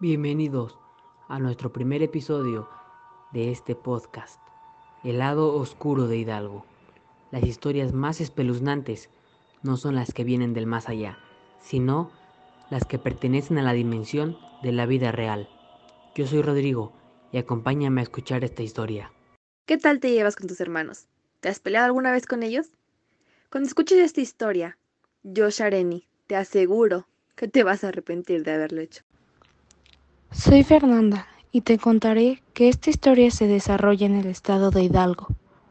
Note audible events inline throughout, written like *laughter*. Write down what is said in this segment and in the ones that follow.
Bienvenidos a nuestro primer episodio de este podcast, El lado oscuro de Hidalgo. Las historias más espeluznantes no son las que vienen del más allá, sino las que pertenecen a la dimensión de la vida real. Yo soy Rodrigo y acompáñame a escuchar esta historia. ¿Qué tal te llevas con tus hermanos? ¿Te has peleado alguna vez con ellos? Cuando escuches esta historia, yo, Shareni, te aseguro que te vas a arrepentir de haberlo hecho. Soy Fernanda y te contaré que esta historia se desarrolla en el estado de Hidalgo,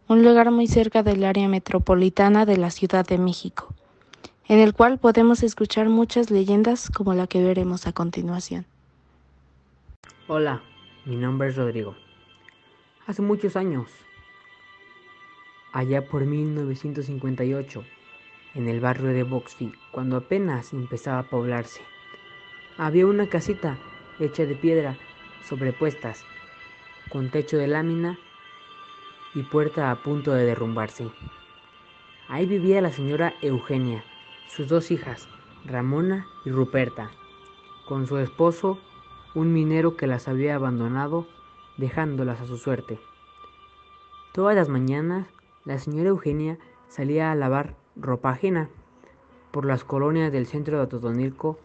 un lugar muy cerca del área metropolitana de la Ciudad de México, en el cual podemos escuchar muchas leyendas como la que veremos a continuación. Hola, mi nombre es Rodrigo. Hace muchos años, allá por 1958, en el barrio de Boxfield, cuando apenas empezaba a poblarse, había una casita hecha de piedra, sobrepuestas, con techo de lámina y puerta a punto de derrumbarse. Ahí vivía la señora Eugenia, sus dos hijas, Ramona y Ruperta, con su esposo, un minero que las había abandonado, dejándolas a su suerte. Todas las mañanas, la señora Eugenia salía a lavar ropa ajena por las colonias del centro de Totonilco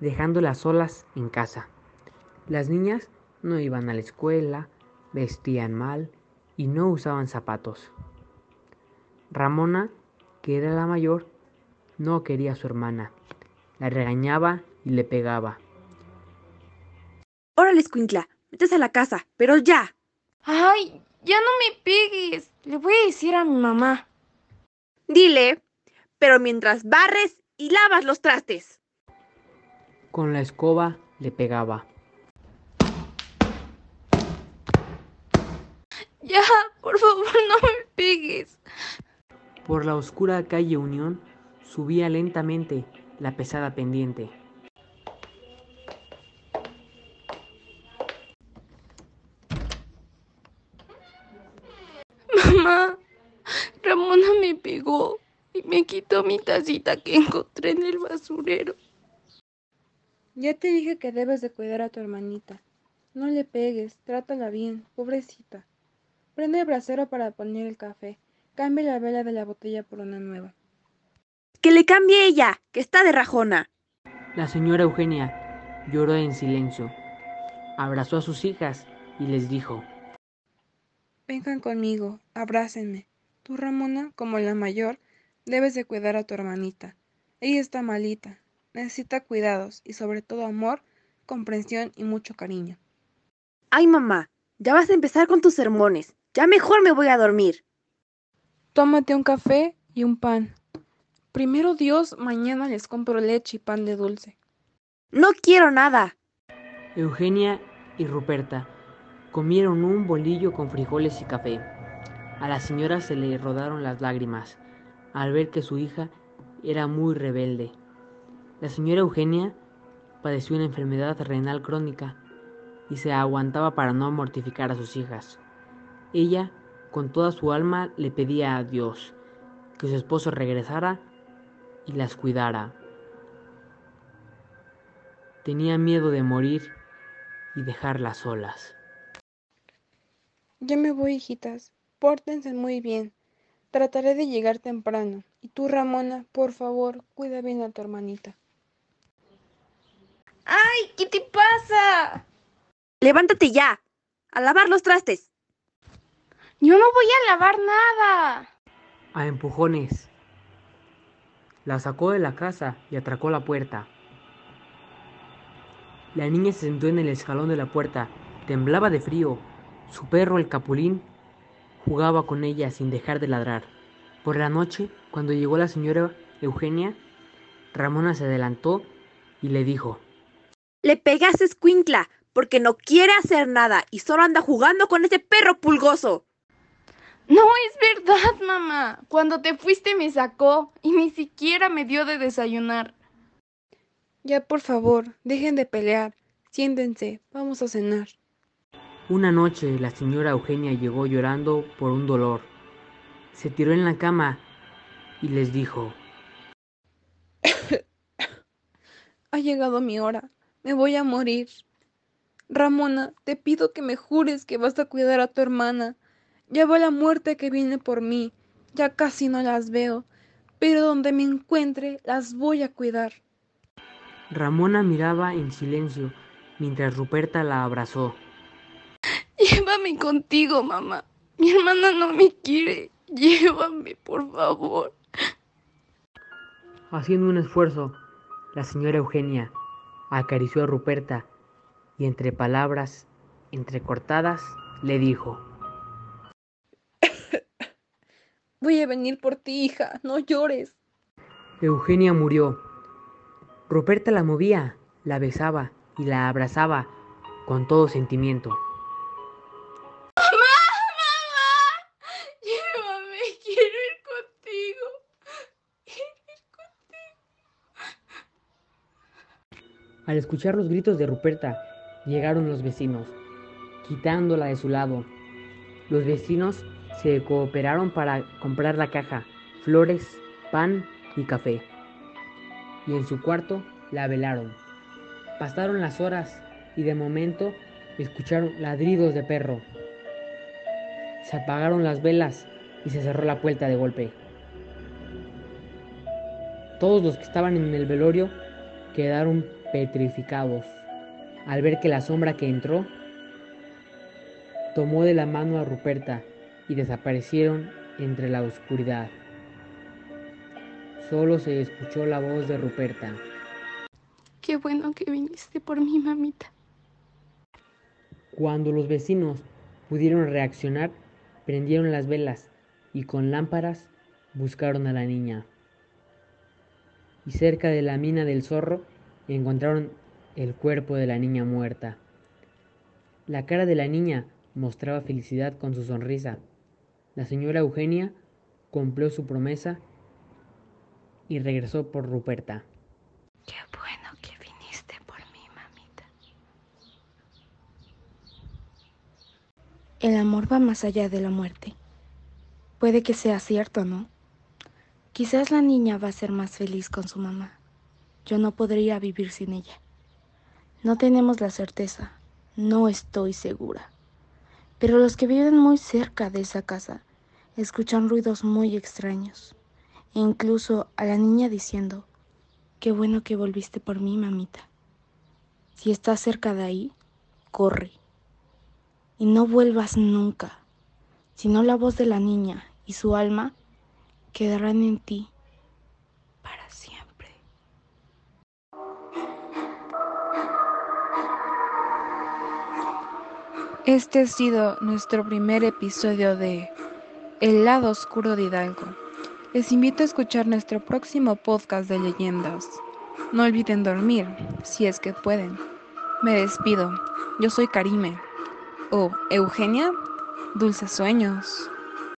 dejándolas solas en casa. Las niñas no iban a la escuela, vestían mal y no usaban zapatos. Ramona, que era la mayor, no quería a su hermana. La regañaba y le pegaba. Órale, escuincla, metes a la casa, pero ya. ¡Ay! Ya no me pegues. Le voy a decir a mi mamá. Dile, pero mientras barres y lavas los trastes. Con la escoba le pegaba. Ya, por favor, no me pegues. Por la oscura calle Unión subía lentamente la pesada pendiente. Mamá, Ramona me pegó y me quitó mi tacita que encontré en el basurero. Ya te dije que debes de cuidar a tu hermanita. No le pegues, trátala bien, pobrecita. Prende el brasero para poner el café. Cambia la vela de la botella por una nueva. Que le cambie ella, que está de rajona. La señora Eugenia lloró en silencio. Abrazó a sus hijas y les dijo, Vengan conmigo, abrácenme. Tú, Ramona, como la mayor, debes de cuidar a tu hermanita. Ella está malita, necesita cuidados y sobre todo amor, comprensión y mucho cariño. Ay, mamá, ya vas a empezar con tus sermones. Ya mejor me voy a dormir. Tómate un café y un pan. Primero Dios, mañana les compro leche y pan de dulce. No quiero nada. Eugenia y Ruperta comieron un bolillo con frijoles y café. A la señora se le rodaron las lágrimas al ver que su hija era muy rebelde. La señora Eugenia padeció una enfermedad renal crónica y se aguantaba para no mortificar a sus hijas. Ella, con toda su alma, le pedía a Dios que su esposo regresara y las cuidara. Tenía miedo de morir y dejarlas solas. Ya me voy, hijitas. Pórtense muy bien. Trataré de llegar temprano. Y tú, Ramona, por favor, cuida bien a tu hermanita. ¡Ay! ¿Qué te pasa? Levántate ya. A lavar los trastes. Yo no voy a lavar nada. A empujones. La sacó de la casa y atracó la puerta. La niña se sentó en el escalón de la puerta. Temblaba de frío. Su perro, el capulín, jugaba con ella sin dejar de ladrar. Por la noche, cuando llegó la señora Eugenia, Ramona se adelantó y le dijo, Le pegaste escuincla porque no quiere hacer nada y solo anda jugando con ese perro pulgoso. No es verdad, mamá. Cuando te fuiste me sacó y ni siquiera me dio de desayunar. Ya, por favor, dejen de pelear. Siéntense, vamos a cenar. Una noche la señora Eugenia llegó llorando por un dolor. Se tiró en la cama y les dijo, *coughs* Ha llegado mi hora. Me voy a morir. Ramona, te pido que me jures que vas a cuidar a tu hermana. Ya va la muerte que viene por mí, ya casi no las veo, pero donde me encuentre las voy a cuidar. Ramona miraba en silencio mientras Ruperta la abrazó. *laughs* Llévame contigo, mamá. Mi hermana no me quiere. Llévame, por favor. Haciendo un esfuerzo, la señora Eugenia acarició a Ruperta y entre palabras entrecortadas le dijo *coughs* Voy a venir por ti, hija, no llores. Eugenia murió. Ruperta la movía, la besaba y la abrazaba con todo sentimiento. Al escuchar los gritos de Ruperta, llegaron los vecinos, quitándola de su lado. Los vecinos se cooperaron para comprar la caja, flores, pan y café. Y en su cuarto la velaron. Pasaron las horas y de momento escucharon ladridos de perro. Se apagaron las velas y se cerró la puerta de golpe. Todos los que estaban en el velorio quedaron petrificados al ver que la sombra que entró tomó de la mano a Ruperta y desaparecieron entre la oscuridad. Solo se escuchó la voz de Ruperta. Qué bueno que viniste por mi mamita. Cuando los vecinos pudieron reaccionar, prendieron las velas y con lámparas buscaron a la niña. Y cerca de la mina del zorro encontraron el cuerpo de la niña muerta. La cara de la niña mostraba felicidad con su sonrisa. La señora Eugenia cumplió su promesa y regresó por Ruperta. Qué bueno que viniste por mí, mamita. El amor va más allá de la muerte. Puede que sea cierto, ¿no? Quizás la niña va a ser más feliz con su mamá. Yo no podría vivir sin ella. No tenemos la certeza, no estoy segura. Pero los que viven muy cerca de esa casa escuchan ruidos muy extraños. E incluso a la niña diciendo, qué bueno que volviste por mí, mamita. Si estás cerca de ahí, corre. Y no vuelvas nunca, sino la voz de la niña y su alma quedarán en ti Este ha sido nuestro primer episodio de El lado oscuro de Hidalgo. Les invito a escuchar nuestro próximo podcast de leyendas. No olviden dormir, si es que pueden. Me despido. Yo soy Karime. O Eugenia. Dulces sueños.